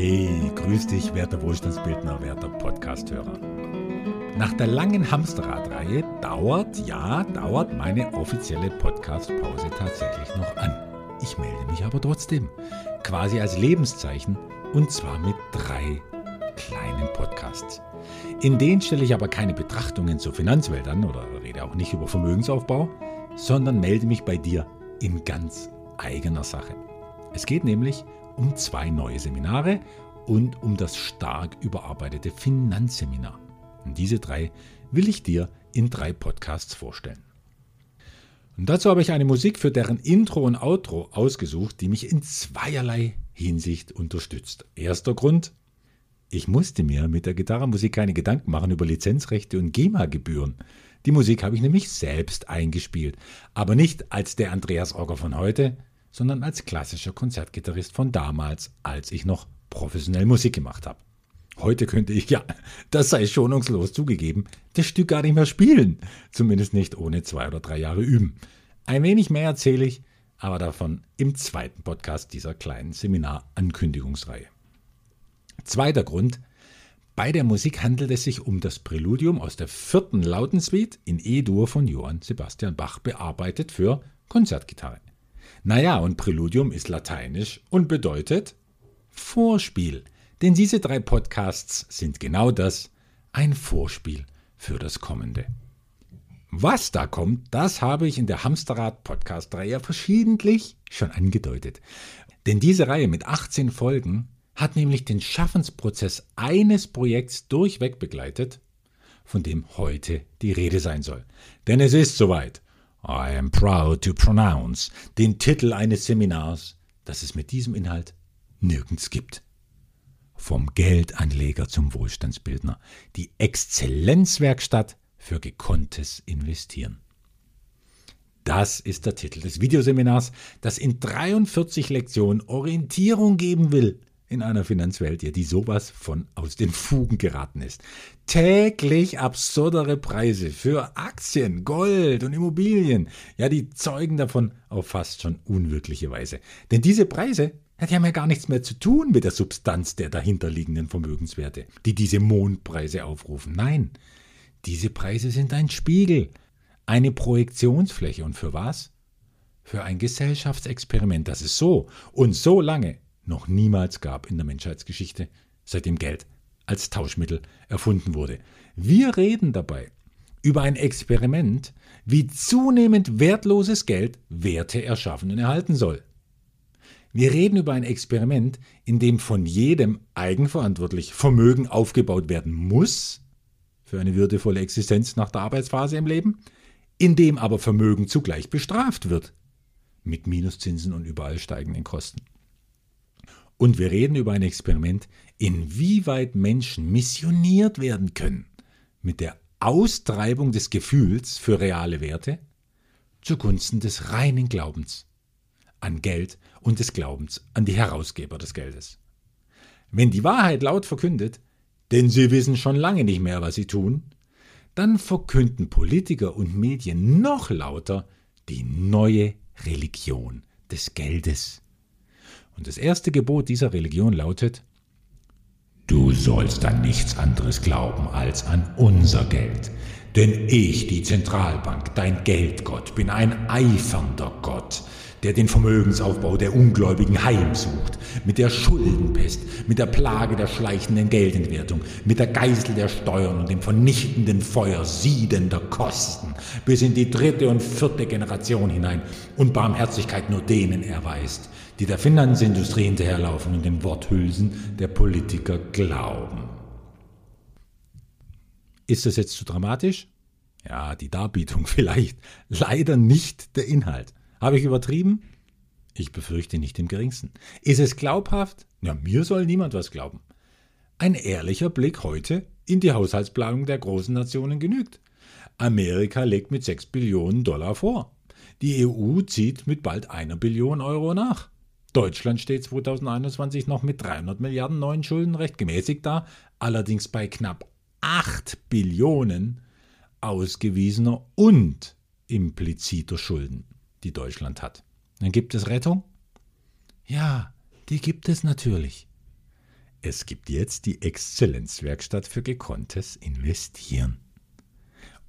Hey, grüß dich, werter Wohlstandsbildner, werter Podcasthörer. Nach der langen Hamsterradreihe dauert, ja, dauert meine offizielle Podcast-Pause tatsächlich noch an. Ich melde mich aber trotzdem, quasi als Lebenszeichen, und zwar mit drei kleinen Podcasts. In denen stelle ich aber keine Betrachtungen zur Finanzwelt an oder rede auch nicht über Vermögensaufbau, sondern melde mich bei dir in ganz eigener Sache. Es geht nämlich um zwei neue Seminare und um das stark überarbeitete Finanzseminar. Und diese drei will ich dir in drei Podcasts vorstellen. Und dazu habe ich eine Musik für deren Intro und Outro ausgesucht, die mich in zweierlei Hinsicht unterstützt. Erster Grund, ich musste mir mit der Gitarrenmusik keine Gedanken machen über Lizenzrechte und GEMA-Gebühren. Die Musik habe ich nämlich selbst eingespielt, aber nicht als der Andreas Ogger von heute, sondern als klassischer Konzertgitarrist von damals, als ich noch professionell Musik gemacht habe. Heute könnte ich, ja, das sei schonungslos zugegeben, das Stück gar nicht mehr spielen. Zumindest nicht ohne zwei oder drei Jahre üben. Ein wenig mehr erzähle ich, aber davon im zweiten Podcast dieser kleinen Seminar-Ankündigungsreihe. Zweiter Grund. Bei der Musik handelt es sich um das Präludium aus der vierten Lautensuite in E-Dur von Johann Sebastian Bach bearbeitet für Konzertgitarre. Naja, und Präludium ist lateinisch und bedeutet Vorspiel. Denn diese drei Podcasts sind genau das, ein Vorspiel für das Kommende. Was da kommt, das habe ich in der Hamsterrad-Podcast-Reihe verschiedentlich schon angedeutet. Denn diese Reihe mit 18 Folgen hat nämlich den Schaffensprozess eines Projekts durchweg begleitet, von dem heute die Rede sein soll. Denn es ist soweit. I am proud to pronounce den Titel eines Seminars, das es mit diesem Inhalt nirgends gibt. Vom Geldanleger zum Wohlstandsbildner. Die Exzellenzwerkstatt für gekonntes Investieren. Das ist der Titel des Videoseminars, das in 43 Lektionen Orientierung geben will in einer Finanzwelt, ja, die sowas von aus den Fugen geraten ist. Täglich absurdere Preise für Aktien, Gold und Immobilien, ja, die zeugen davon auf fast schon unwirkliche Weise. Denn diese Preise die haben ja gar nichts mehr zu tun mit der Substanz der dahinterliegenden Vermögenswerte, die diese Mondpreise aufrufen. Nein, diese Preise sind ein Spiegel, eine Projektionsfläche. Und für was? Für ein Gesellschaftsexperiment, das es so und so lange noch niemals gab in der Menschheitsgeschichte, seitdem Geld als Tauschmittel erfunden wurde. Wir reden dabei über ein Experiment, wie zunehmend wertloses Geld Werte erschaffen und erhalten soll. Wir reden über ein Experiment, in dem von jedem eigenverantwortlich Vermögen aufgebaut werden muss, für eine würdevolle Existenz nach der Arbeitsphase im Leben, in dem aber Vermögen zugleich bestraft wird, mit Minuszinsen und überall steigenden Kosten. Und wir reden über ein Experiment, inwieweit Menschen missioniert werden können mit der Austreibung des Gefühls für reale Werte zugunsten des reinen Glaubens an Geld und des Glaubens an die Herausgeber des Geldes. Wenn die Wahrheit laut verkündet, denn sie wissen schon lange nicht mehr, was sie tun, dann verkünden Politiker und Medien noch lauter die neue Religion des Geldes. Und das erste Gebot dieser Religion lautet, Du sollst an nichts anderes glauben als an unser Geld. Denn ich, die Zentralbank, dein Geldgott, bin ein eifernder Gott, der den Vermögensaufbau der Ungläubigen heimsucht, mit der Schuldenpest, mit der Plage der schleichenden Geldentwertung, mit der Geißel der Steuern und dem vernichtenden Feuer siedender Kosten bis in die dritte und vierte Generation hinein und Barmherzigkeit nur denen erweist, die der Finanzindustrie hinterherlaufen und den Worthülsen der Politiker glauben. Ist das jetzt zu dramatisch? Ja, die Darbietung vielleicht, leider nicht der Inhalt. Habe ich übertrieben? Ich befürchte nicht im geringsten. Ist es glaubhaft? Ja, mir soll niemand was glauben. Ein ehrlicher Blick heute in die Haushaltsplanung der großen Nationen genügt. Amerika legt mit 6 Billionen Dollar vor. Die EU zieht mit bald einer Billion Euro nach. Deutschland steht 2021 noch mit 300 Milliarden neuen Schulden recht gemäßigt da, allerdings bei knapp 8 Billionen ausgewiesener und impliziter Schulden die Deutschland hat. Dann gibt es Rettung? Ja, die gibt es natürlich. Es gibt jetzt die Exzellenzwerkstatt für gekonntes Investieren.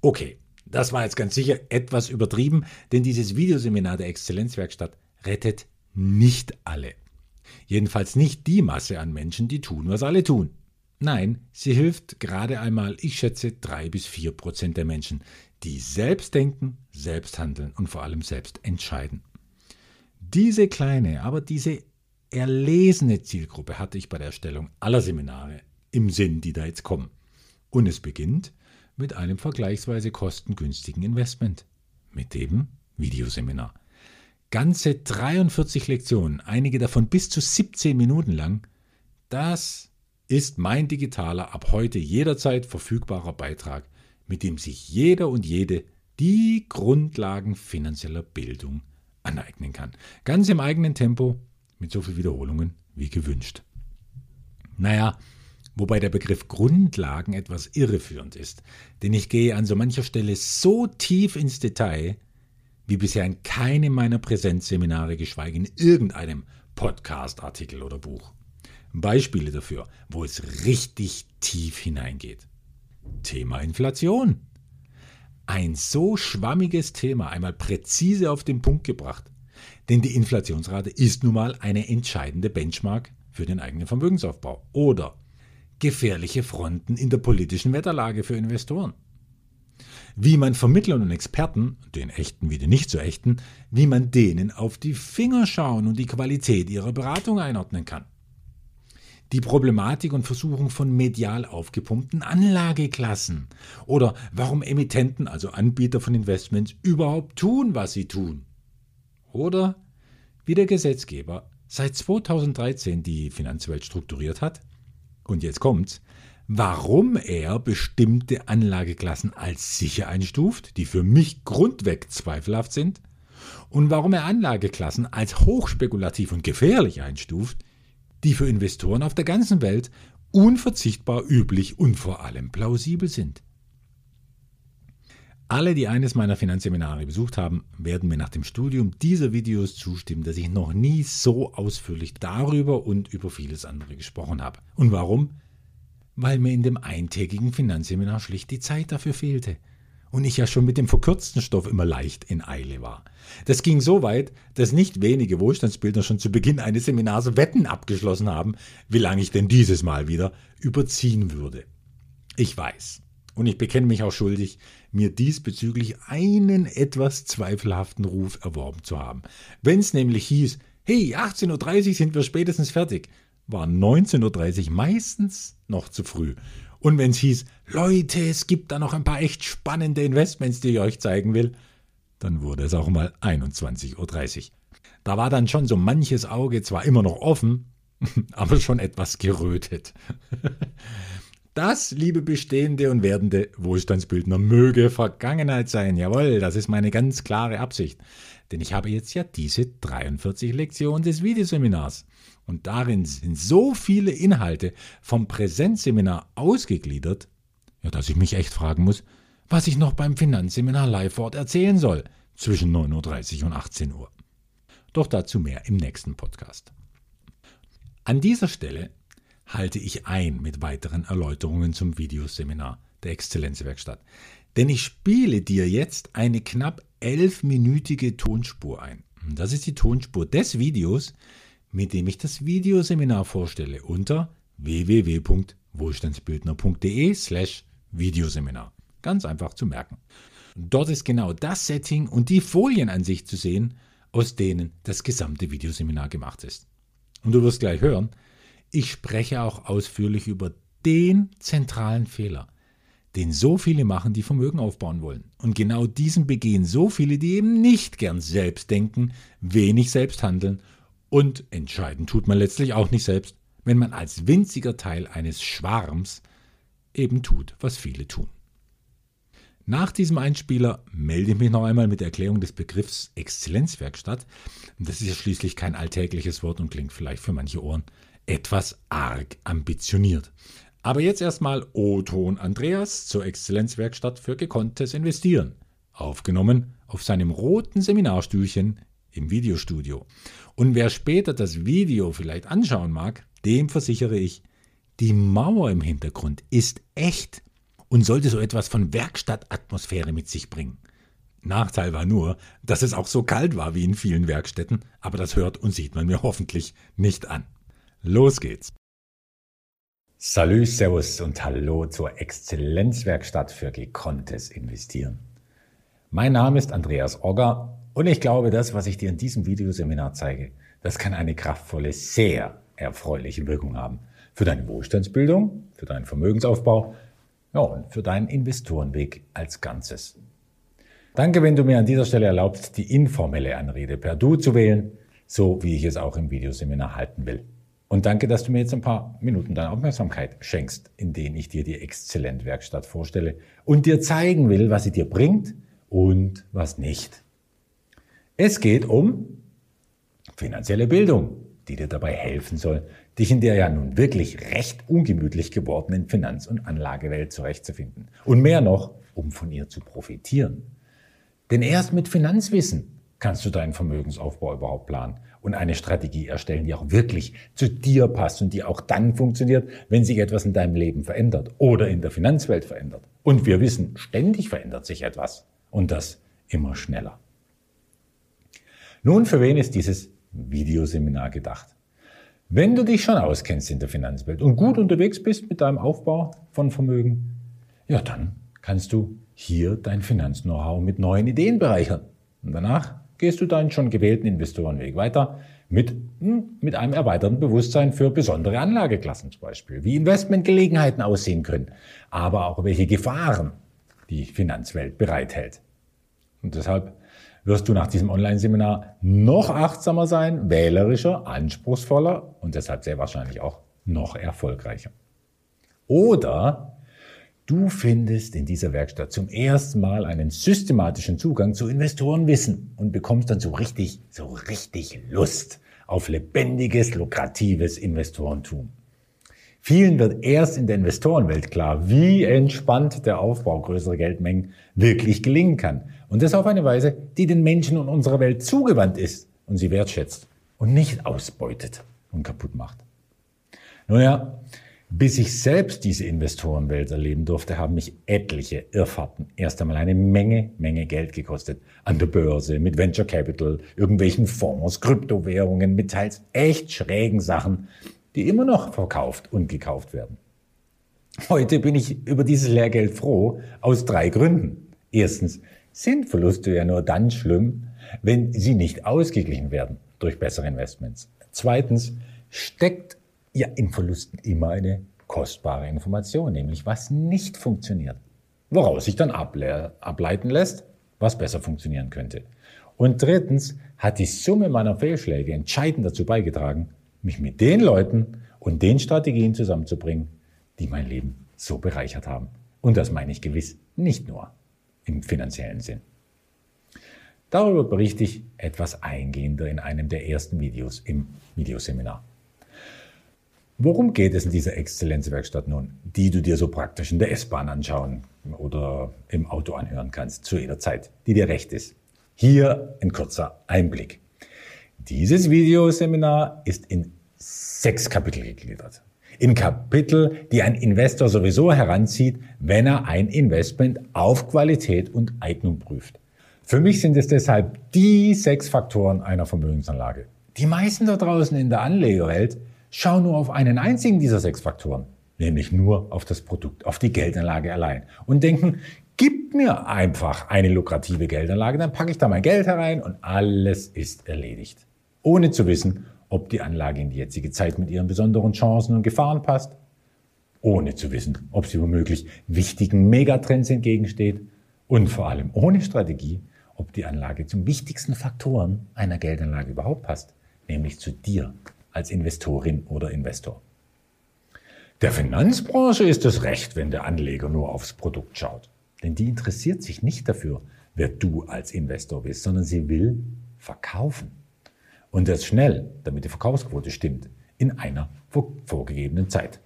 Okay, das war jetzt ganz sicher etwas übertrieben, denn dieses Videoseminar der Exzellenzwerkstatt rettet nicht alle. Jedenfalls nicht die Masse an Menschen, die tun, was alle tun. Nein, sie hilft gerade einmal, ich schätze, drei bis vier Prozent der Menschen, die selbst denken, selbst handeln und vor allem selbst entscheiden. Diese kleine, aber diese erlesene Zielgruppe hatte ich bei der Erstellung aller Seminare im Sinn, die da jetzt kommen. Und es beginnt mit einem vergleichsweise kostengünstigen Investment, mit dem Videoseminar. Ganze 43 Lektionen, einige davon bis zu 17 Minuten lang, das ist mein digitaler, ab heute jederzeit verfügbarer Beitrag, mit dem sich jeder und jede die Grundlagen finanzieller Bildung aneignen kann. Ganz im eigenen Tempo, mit so viel Wiederholungen wie gewünscht. Naja, wobei der Begriff Grundlagen etwas irreführend ist, denn ich gehe an so mancher Stelle so tief ins Detail, wie bisher in keinem meiner Präsenzseminare, geschweige in irgendeinem Podcast, Artikel oder Buch. Beispiele dafür, wo es richtig tief hineingeht. Thema Inflation. Ein so schwammiges Thema einmal präzise auf den Punkt gebracht. Denn die Inflationsrate ist nun mal eine entscheidende Benchmark für den eigenen Vermögensaufbau. Oder gefährliche Fronten in der politischen Wetterlage für Investoren. Wie man Vermittlern und Experten, den echten wie den nicht so echten, wie man denen auf die Finger schauen und die Qualität ihrer Beratung einordnen kann. Die Problematik und Versuchung von medial aufgepumpten Anlageklassen. Oder warum Emittenten, also Anbieter von Investments, überhaupt tun, was sie tun. Oder wie der Gesetzgeber seit 2013 die Finanzwelt strukturiert hat. Und jetzt kommt's, warum er bestimmte Anlageklassen als sicher einstuft, die für mich grundweg zweifelhaft sind, und warum er Anlageklassen als hochspekulativ und gefährlich einstuft, die für Investoren auf der ganzen Welt unverzichtbar üblich und vor allem plausibel sind. Alle, die eines meiner Finanzseminare besucht haben, werden mir nach dem Studium dieser Videos zustimmen, dass ich noch nie so ausführlich darüber und über vieles andere gesprochen habe. Und warum? Weil mir in dem eintägigen Finanzseminar schlicht die Zeit dafür fehlte und ich ja schon mit dem verkürzten Stoff immer leicht in Eile war. Das ging so weit, dass nicht wenige Wohlstandsbildner schon zu Beginn eines Seminars Wetten abgeschlossen haben, wie lange ich denn dieses Mal wieder überziehen würde. Ich weiß, und ich bekenne mich auch schuldig, mir diesbezüglich einen etwas zweifelhaften Ruf erworben zu haben. Wenn es nämlich hieß, hey, 18.30 Uhr sind wir spätestens fertig, war 19.30 Uhr meistens noch zu früh. Und wenn es hieß, Leute, es gibt da noch ein paar echt spannende Investments, die ich euch zeigen will, dann wurde es auch mal 21.30 Uhr. Da war dann schon so manches Auge zwar immer noch offen, aber schon etwas gerötet. Das, liebe bestehende und werdende Wohlstandsbildner, möge Vergangenheit sein. Jawohl, das ist meine ganz klare Absicht. Denn ich habe jetzt ja diese 43 Lektionen des Videoseminars. Und darin sind so viele Inhalte vom Präsenzseminar ausgegliedert, ja, dass ich mich echt fragen muss, was ich noch beim Finanzseminar live vor Ort erzählen soll zwischen 9.30 Uhr und 18 Uhr. Doch dazu mehr im nächsten Podcast. An dieser Stelle halte ich ein mit weiteren Erläuterungen zum Videoseminar der Exzellenzwerkstatt. Denn ich spiele dir jetzt eine knapp elfminütige Tonspur ein. Das ist die Tonspur des Videos, mit dem ich das Videoseminar vorstelle unter www.wohlstandsbildner.de slash Videoseminar. Ganz einfach zu merken. Dort ist genau das Setting und die Folienansicht zu sehen, aus denen das gesamte Videoseminar gemacht ist. Und du wirst gleich hören, ich spreche auch ausführlich über den zentralen Fehler, den so viele machen, die Vermögen aufbauen wollen. Und genau diesen begehen so viele, die eben nicht gern selbst denken, wenig selbst handeln und entscheiden tut man letztlich auch nicht selbst, wenn man als winziger Teil eines Schwarms eben tut, was viele tun. Nach diesem Einspieler melde ich mich noch einmal mit der Erklärung des Begriffs Exzellenzwerkstatt. Das ist ja schließlich kein alltägliches Wort und klingt vielleicht für manche Ohren etwas arg ambitioniert. Aber jetzt erstmal O-Ton Andreas zur Exzellenzwerkstatt für gekonntes Investieren. Aufgenommen auf seinem roten Seminarstühlchen im Videostudio. Und wer später das Video vielleicht anschauen mag, dem versichere ich, Die Mauer im Hintergrund ist echt und sollte so etwas von Werkstattatmosphäre mit sich bringen. Nachteil war nur, dass es auch so kalt war wie in vielen Werkstätten, aber das hört und sieht man mir hoffentlich nicht an. Los geht's! Salü, Servus und Hallo zur Exzellenzwerkstatt für gekonntes Investieren. Mein Name ist Andreas Ogger und ich glaube, das, was ich dir in diesem Videoseminar zeige, das kann eine kraftvolle, sehr erfreuliche Wirkung haben. Für deine Wohlstandsbildung, für deinen Vermögensaufbau ja, und für deinen Investorenweg als Ganzes. Danke, wenn du mir an dieser Stelle erlaubst, die informelle Anrede per Du zu wählen, so wie ich es auch im Videoseminar halten will. Und danke, dass du mir jetzt ein paar Minuten deine Aufmerksamkeit schenkst, in denen ich dir die Exzellent-Werkstatt vorstelle und dir zeigen will, was sie dir bringt und was nicht. Es geht um finanzielle Bildung, die dir dabei helfen soll, dich in der ja nun wirklich recht ungemütlich gewordenen Finanz- und Anlagewelt zurechtzufinden. Und mehr noch, um von ihr zu profitieren. Denn erst mit Finanzwissen kannst du deinen Vermögensaufbau überhaupt planen und eine Strategie erstellen, die auch wirklich zu dir passt und die auch dann funktioniert, wenn sich etwas in deinem Leben verändert oder in der Finanzwelt verändert. Und wir wissen, ständig verändert sich etwas und das immer schneller. Nun, für wen ist dieses Videoseminar gedacht? Wenn du dich schon auskennst in der Finanzwelt und gut unterwegs bist mit deinem Aufbau von Vermögen, ja, dann kannst du hier dein Finanz-Know-how mit neuen Ideen bereichern. Und danach gehst du deinen schon gewählten Investorenweg weiter mit, hm, mit einem erweiterten Bewusstsein für besondere Anlageklassen zum Beispiel, wie Investmentgelegenheiten aussehen können, aber auch welche Gefahren die Finanzwelt bereithält. Und deshalb wirst du nach diesem Online-Seminar noch achtsamer sein, wählerischer, anspruchsvoller und deshalb sehr wahrscheinlich auch noch erfolgreicher. Oder Du findest in dieser Werkstatt zum ersten Mal einen systematischen Zugang zu Investorenwissen und bekommst dann so richtig, so richtig Lust auf lebendiges, lukratives Investorentum. Vielen wird erst in der Investorenwelt klar, wie entspannt der Aufbau größerer Geldmengen wirklich gelingen kann. Und das auf eine Weise, die den Menschen und unserer Welt zugewandt ist und sie wertschätzt und nicht ausbeutet und kaputt macht. Nun ja, bis ich selbst diese Investorenwelt erleben durfte, haben mich etliche Irrfahrten erst einmal eine Menge, Menge Geld gekostet. An der Börse, mit Venture Capital, irgendwelchen Fonds, Kryptowährungen, mit teils echt schrägen Sachen, die immer noch verkauft und gekauft werden. Heute bin ich über dieses Lehrgeld froh, aus drei Gründen. Erstens sind Verluste ja nur dann schlimm, wenn sie nicht ausgeglichen werden durch bessere Investments. Zweitens steckt ja in Verlusten immer eine kostbare Information, nämlich was nicht funktioniert. Woraus sich dann ableiten lässt, was besser funktionieren könnte. Und drittens hat die Summe meiner Fehlschläge entscheidend dazu beigetragen, mich mit den Leuten und den Strategien zusammenzubringen, die mein Leben so bereichert haben. Und das meine ich gewiss nicht nur im finanziellen Sinn. Darüber berichte ich etwas eingehender in einem der ersten Videos im Videoseminar. Worum geht es in dieser Exzellenzwerkstatt nun, die du dir so praktisch in der S-Bahn anschauen oder im Auto anhören kannst, zu jeder Zeit, die dir recht ist? Hier ein kurzer Einblick. Dieses Videoseminar ist in sechs Kapitel gegliedert. In Kapitel, die ein Investor sowieso heranzieht, wenn er ein Investment auf Qualität und Eignung prüft. Für mich sind es deshalb die sechs Faktoren einer Vermögensanlage. Die meisten da draußen in der Anlegerwelt Schau nur auf einen einzigen dieser sechs Faktoren, nämlich nur auf das Produkt, auf die Geldanlage allein und denken, gib mir einfach eine lukrative Geldanlage, dann packe ich da mein Geld herein und alles ist erledigt. Ohne zu wissen, ob die Anlage in die jetzige Zeit mit ihren besonderen Chancen und Gefahren passt, ohne zu wissen, ob sie womöglich wichtigen Megatrends entgegensteht und vor allem ohne Strategie, ob die Anlage zum wichtigsten Faktoren einer Geldanlage überhaupt passt, nämlich zu dir als Investorin oder Investor. Der Finanzbranche ist es recht, wenn der Anleger nur aufs Produkt schaut. Denn die interessiert sich nicht dafür, wer du als Investor bist, sondern sie will verkaufen. Und das schnell, damit die Verkaufsquote stimmt, in einer vorgegebenen Zeit.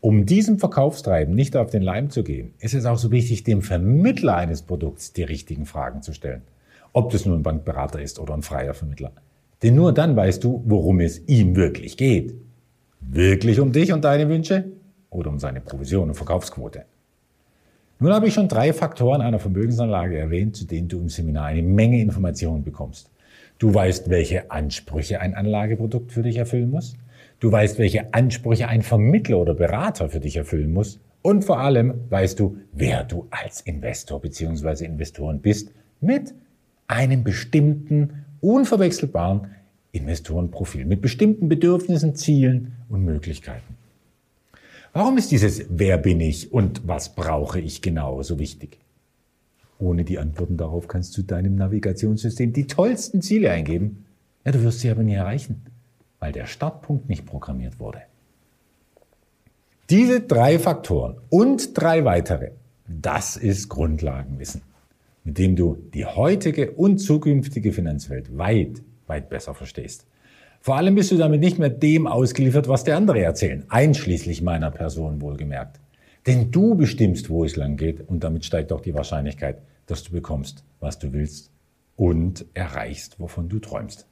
Um diesem Verkaufstreiben nicht auf den Leim zu gehen, ist es auch so wichtig, dem Vermittler eines Produkts die richtigen Fragen zu stellen. Ob das nur ein Bankberater ist oder ein freier Vermittler. Denn nur dann weißt du, worum es ihm wirklich geht. wirklich um dich und deine Wünsche oder um seine Provision und Verkaufsquote? Nun habe ich schon drei Faktoren einer Vermögensanlage erwähnt, zu denen du im Seminar eine Menge Informationen bekommst. Du weißt, welche Ansprüche ein Anlageprodukt für dich erfüllen muss. Du weißt, welche Ansprüche ein Vermittler oder Berater für dich erfüllen muss. Und vor allem weißt du, wer du als Investor bzw. Investoren bist mit einem bestimmten, unverwechselbaren Investorenprofil, mit bestimmten Bedürfnissen, Zielen und Möglichkeiten. Warum ist dieses Wer bin ich und was brauche ich genau so wichtig? Ohne die Antworten darauf kannst du deinem Navigationssystem die tollsten Ziele eingeben. Ja, du wirst sie aber nie erreichen, weil der Startpunkt nicht programmiert wurde. Diese drei Faktoren und drei weitere, das ist Grundlagenwissen, mit dem du die heutige und zukünftige Finanzwelt weit, weit besser verstehst. Vor allem bist du damit nicht mehr dem ausgeliefert, was der andere erzählen, einschließlich meiner Person wohlgemerkt. Denn du bestimmst, wo es lang geht und damit steigt auch die Wahrscheinlichkeit, dass du bekommst, was du willst und erreichst, wovon du träumst.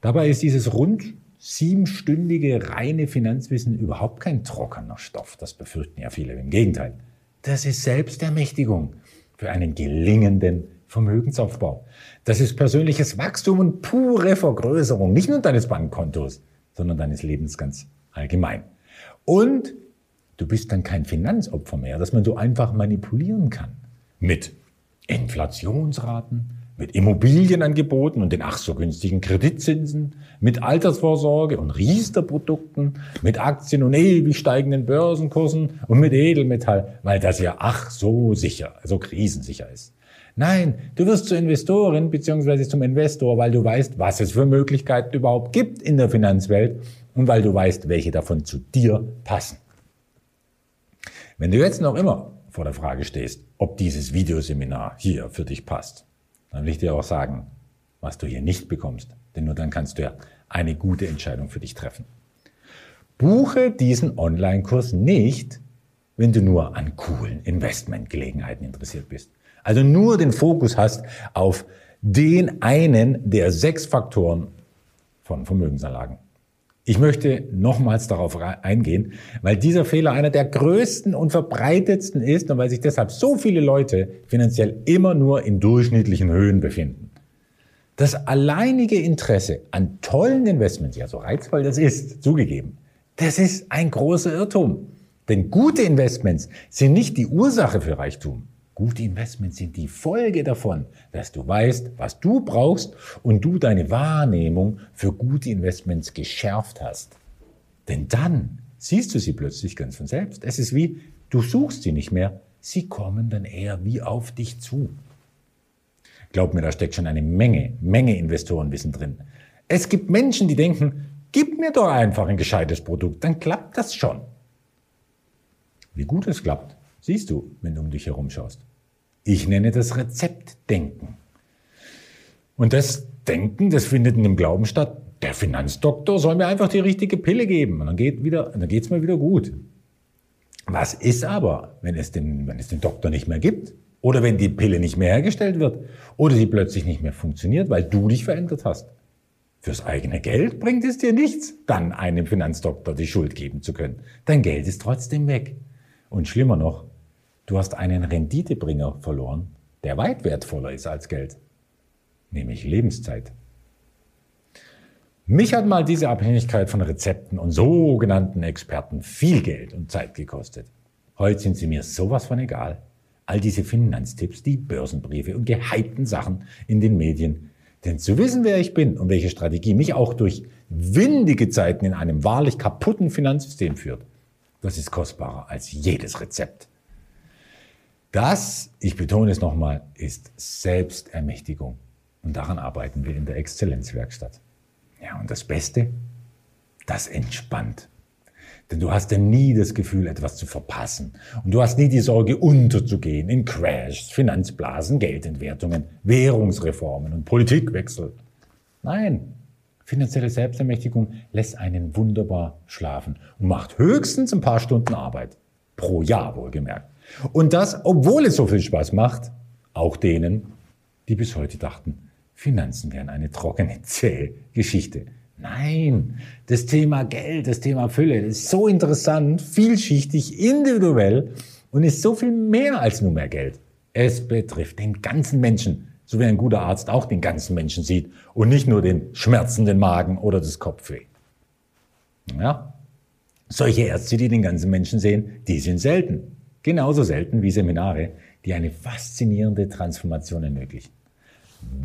Dabei ist dieses rund siebenstündige reine Finanzwissen überhaupt kein trockener Stoff. Das befürchten ja viele. Im Gegenteil. Das ist Selbstermächtigung für einen gelingenden Vermögensaufbau. Das ist persönliches Wachstum und pure Vergrößerung, nicht nur deines Bankkontos, sondern deines Lebens ganz allgemein. Und du bist dann kein Finanzopfer mehr, das man so einfach manipulieren kann. Mit Inflationsraten, mit Immobilienangeboten und den ach so günstigen Kreditzinsen, mit Altersvorsorge und Riester-Produkten, mit Aktien und ewig steigenden Börsenkursen und mit Edelmetall, weil das ja ach so sicher, so krisensicher ist. Nein, du wirst zur Investorin bzw. zum Investor, weil du weißt, was es für Möglichkeiten überhaupt gibt in der Finanzwelt und weil du weißt, welche davon zu dir passen. Wenn du jetzt noch immer vor der Frage stehst, ob dieses Videoseminar hier für dich passt, dann will ich dir auch sagen, was du hier nicht bekommst. Denn nur dann kannst du ja eine gute Entscheidung für dich treffen. Buche diesen Online-Kurs nicht, wenn du nur an coolen Investmentgelegenheiten interessiert bist. Also nur den Fokus hast auf den einen der sechs Faktoren von Vermögensanlagen. Ich möchte nochmals darauf eingehen, weil dieser Fehler einer der größten und verbreitetsten ist und weil sich deshalb so viele Leute finanziell immer nur in durchschnittlichen Höhen befinden. Das alleinige Interesse an tollen Investments, ja so reizvoll das ist, zugegeben, das ist ein großer Irrtum. Denn gute Investments sind nicht die Ursache für Reichtum. Gute Investments sind die Folge davon, dass du weißt, was du brauchst und du deine Wahrnehmung für gute Investments geschärft hast. Denn dann siehst du sie plötzlich ganz von selbst. Es ist wie, du suchst sie nicht mehr, sie kommen dann eher wie auf dich zu. Glaub mir, da steckt schon eine Menge, Menge Investorenwissen drin. Es gibt Menschen, die denken, gib mir doch einfach ein gescheites Produkt, dann klappt das schon. Wie gut es klappt, siehst du, wenn du um dich herum schaust. Ich nenne das Rezeptdenken. Und das Denken, das findet in dem Glauben statt, der Finanzdoktor soll mir einfach die richtige Pille geben und dann geht wieder, dann mir wieder gut. Was ist aber, wenn es den, wenn es den Doktor nicht mehr gibt? Oder wenn die Pille nicht mehr hergestellt wird? Oder sie plötzlich nicht mehr funktioniert, weil du dich verändert hast? Fürs eigene Geld bringt es dir nichts, dann einem Finanzdoktor die Schuld geben zu können. Dein Geld ist trotzdem weg. Und schlimmer noch, du hast einen Renditebringer verloren, der weit wertvoller ist als Geld, nämlich Lebenszeit. Mich hat mal diese Abhängigkeit von Rezepten und sogenannten Experten viel Geld und Zeit gekostet. Heute sind sie mir sowas von egal. All diese Finanztipps, die Börsenbriefe und gehypten Sachen in den Medien. Denn zu wissen, wer ich bin und welche Strategie mich auch durch windige Zeiten in einem wahrlich kaputten Finanzsystem führt, das ist kostbarer als jedes Rezept. Das, ich betone es nochmal, ist Selbstermächtigung. Und daran arbeiten wir in der Exzellenzwerkstatt. Ja, und das Beste, das entspannt. Denn du hast ja nie das Gefühl, etwas zu verpassen. Und du hast nie die Sorge, unterzugehen in Crashs, Finanzblasen, Geldentwertungen, Währungsreformen und Politikwechsel. Nein, Finanzielle Selbstermächtigung lässt einen wunderbar schlafen und macht höchstens ein paar Stunden Arbeit. Pro Jahr wohlgemerkt. Und das, obwohl es so viel Spaß macht, auch denen, die bis heute dachten, Finanzen wären eine trockene, zähe Geschichte. Nein, das Thema Geld, das Thema Fülle, ist so interessant, vielschichtig, individuell und ist so viel mehr als nur mehr Geld. Es betrifft den ganzen Menschen, so wie ein guter Arzt auch den ganzen Menschen sieht und nicht nur den schmerzenden Magen oder das Kopfweh. Ja? Solche Ärzte, die den ganzen Menschen sehen, die sind selten. Genauso selten wie Seminare, die eine faszinierende Transformation ermöglichen.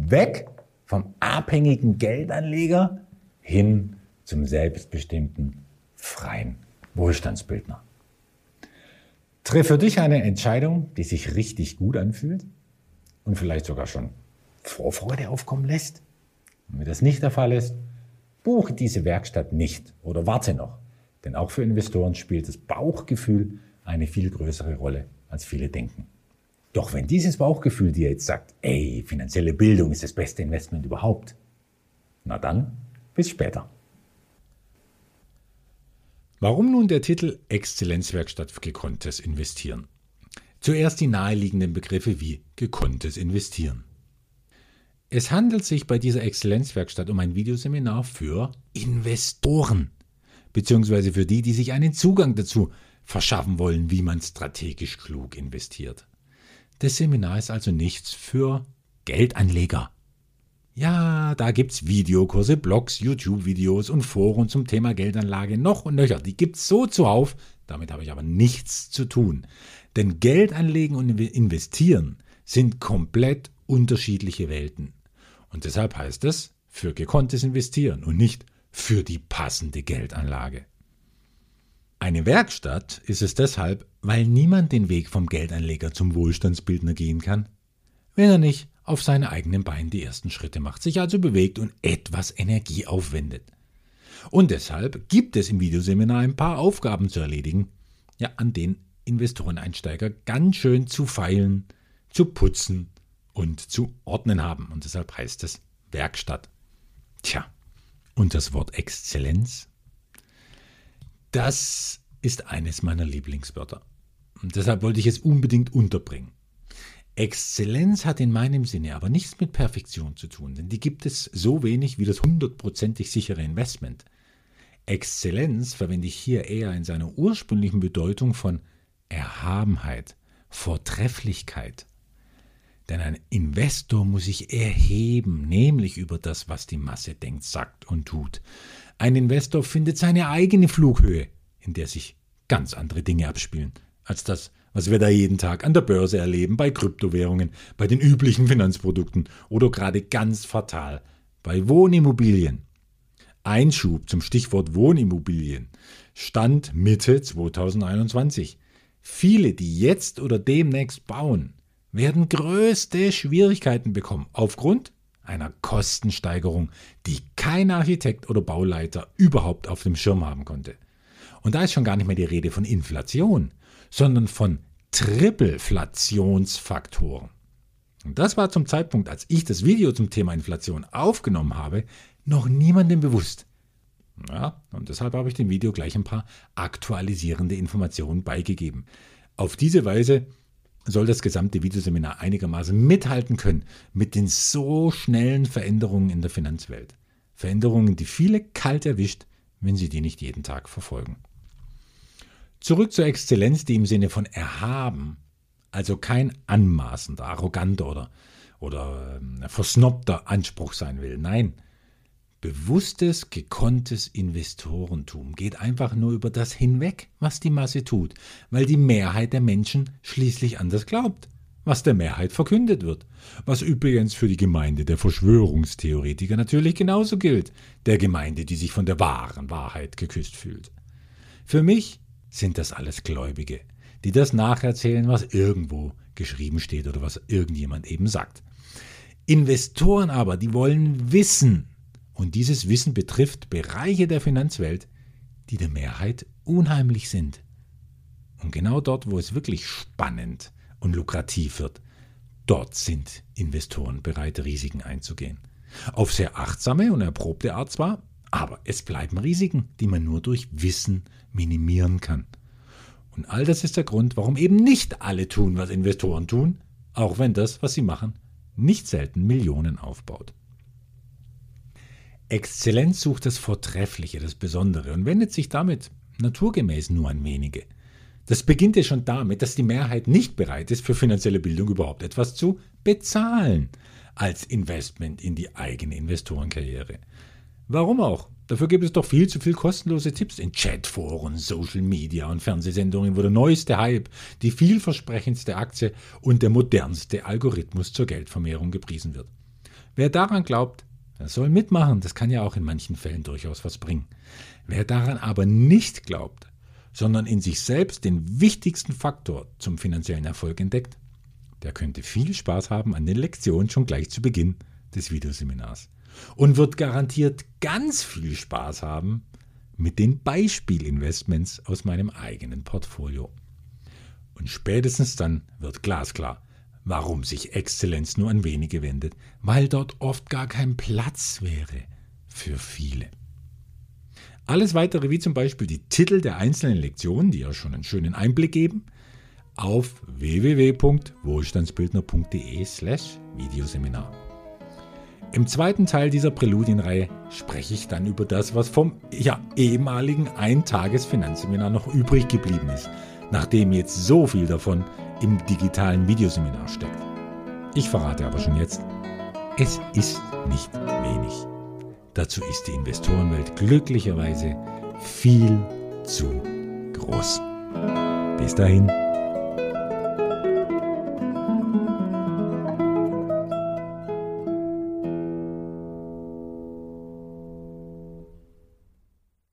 Weg vom abhängigen Geldanleger hin zum selbstbestimmten, freien Wohlstandsbildner. Triff für dich eine Entscheidung, die sich richtig gut anfühlt und vielleicht sogar schon Vorfreude aufkommen lässt. Und wenn das nicht der Fall ist, buche diese Werkstatt nicht oder warte noch. Denn auch für Investoren spielt das Bauchgefühl eine viel größere Rolle, als viele denken. Doch wenn dieses Bauchgefühl dir jetzt sagt, ey, finanzielle Bildung ist das beste Investment überhaupt, na dann bis später. Warum nun der Titel Exzellenzwerkstatt für gekonntes Investieren? Zuerst die naheliegenden Begriffe wie gekonntes Investieren. Es handelt sich bei dieser Exzellenzwerkstatt um ein Videoseminar für Investoren, beziehungsweise für die, die sich einen Zugang dazu verschaffen wollen, wie man strategisch klug investiert. Das Seminar ist also nichts für Geldanleger. Ja, da gibt's Videokurse, Blogs, YouTube-Videos und Foren zum Thema Geldanlage noch und nöcher. Die gibt's so zuhauf, damit habe ich aber nichts zu tun. Denn Geld anlegen und investieren sind komplett unterschiedliche Welten. Und deshalb heißt es für gekonntes Investieren und nicht für die passende Geldanlage. Eine Werkstatt ist es deshalb, weil niemand den Weg vom Geldanleger zum Wohlstandsbildner gehen kann, wenn er nicht auf seine eigenen Beine die ersten Schritte macht, sich also bewegt und etwas Energie aufwendet. Und deshalb gibt es im Videoseminar ein paar Aufgaben zu erledigen, ja, an denen Investoreneinsteiger ganz schön zu feilen, zu putzen und zu ordnen haben. Und deshalb heißt es Werkstatt. Tja, und das Wort Exzellenz? Das ist eines meiner Lieblingswörter. Und deshalb wollte ich es unbedingt unterbringen. Exzellenz hat in meinem Sinne aber nichts mit Perfektion zu tun, denn die gibt es so wenig wie das hundertprozentig sichere Investment. Exzellenz verwende ich hier eher in seiner ursprünglichen Bedeutung von Erhabenheit, Vortrefflichkeit. Denn ein Investor muss sich erheben, nämlich über das, was die Masse denkt, sagt und tut. Ein Investor findet seine eigene Flughöhe, in der sich ganz andere Dinge abspielen, als das, was wir da jeden Tag an der Börse erleben, bei Kryptowährungen, bei den üblichen Finanzprodukten oder gerade ganz fatal bei Wohnimmobilien. Einschub zum Stichwort Wohnimmobilien stand Mitte 2021. Viele, die jetzt oder demnächst bauen, werden größte Schwierigkeiten bekommen aufgrund einer Kostensteigerung, die kein Architekt oder Bauleiter überhaupt auf dem Schirm haben konnte. Und da ist schon gar nicht mehr die Rede von Inflation, sondern von Tripleflationsfaktoren. Und das war zum Zeitpunkt, als ich das Video zum Thema Inflation aufgenommen habe, noch niemandem bewusst. Ja, und deshalb habe ich dem Video gleich ein paar aktualisierende Informationen beigegeben. Auf diese Weise soll das gesamte Videoseminar einigermaßen mithalten können mit den so schnellen Veränderungen in der Finanzwelt. Veränderungen, die viele kalt erwischt, wenn sie die nicht jeden Tag verfolgen. Zurück zur Exzellenz, die im Sinne von erhaben, also kein anmaßender, arroganter oder, oder äh, versnobter Anspruch sein will. Nein, bewusstes, gekonntes Investorentum geht einfach nur über das hinweg, was die Masse tut, weil die Mehrheit der Menschen schließlich anders glaubt, was der Mehrheit verkündet wird, was übrigens für die Gemeinde der Verschwörungstheoretiker natürlich genauso gilt, der Gemeinde, die sich von der wahren Wahrheit geküsst fühlt. Für mich sind das alles Gläubige, die das nacherzählen, was irgendwo geschrieben steht oder was irgendjemand eben sagt. Investoren aber, die wollen wissen, und dieses Wissen betrifft Bereiche der Finanzwelt, die der Mehrheit unheimlich sind. Und genau dort, wo es wirklich spannend und lukrativ wird, dort sind Investoren bereit, Risiken einzugehen. Auf sehr achtsame und erprobte Art zwar, aber es bleiben Risiken, die man nur durch Wissen minimieren kann. Und all das ist der Grund, warum eben nicht alle tun, was Investoren tun, auch wenn das, was sie machen, nicht selten Millionen aufbaut. Exzellenz sucht das Vortreffliche, das Besondere und wendet sich damit naturgemäß nur an wenige. Das beginnt ja schon damit, dass die Mehrheit nicht bereit ist, für finanzielle Bildung überhaupt etwas zu bezahlen als Investment in die eigene Investorenkarriere. Warum auch? Dafür gibt es doch viel zu viel kostenlose Tipps in Chatforen, Social Media und Fernsehsendungen, wo der neueste Hype, die vielversprechendste Aktie und der modernste Algorithmus zur Geldvermehrung gepriesen wird. Wer daran glaubt, er soll mitmachen, das kann ja auch in manchen Fällen durchaus was bringen. Wer daran aber nicht glaubt, sondern in sich selbst den wichtigsten Faktor zum finanziellen Erfolg entdeckt, der könnte viel Spaß haben an den Lektionen schon gleich zu Beginn des Videoseminars und wird garantiert ganz viel Spaß haben mit den Beispielinvestments aus meinem eigenen Portfolio. Und spätestens dann wird glasklar, warum sich Exzellenz nur an wenige wendet, weil dort oft gar kein Platz wäre für viele. Alles weitere, wie zum Beispiel die Titel der einzelnen Lektionen, die ja schon einen schönen Einblick geben, auf www.wohlstandsbildner.de slash Videoseminar. Im zweiten Teil dieser Präludienreihe spreche ich dann über das, was vom ja, ehemaligen Eintages-Finanzseminar noch übrig geblieben ist, nachdem jetzt so viel davon im digitalen Videoseminar steckt. Ich verrate aber schon jetzt, es ist nicht wenig. Dazu ist die Investorenwelt glücklicherweise viel zu groß. Bis dahin.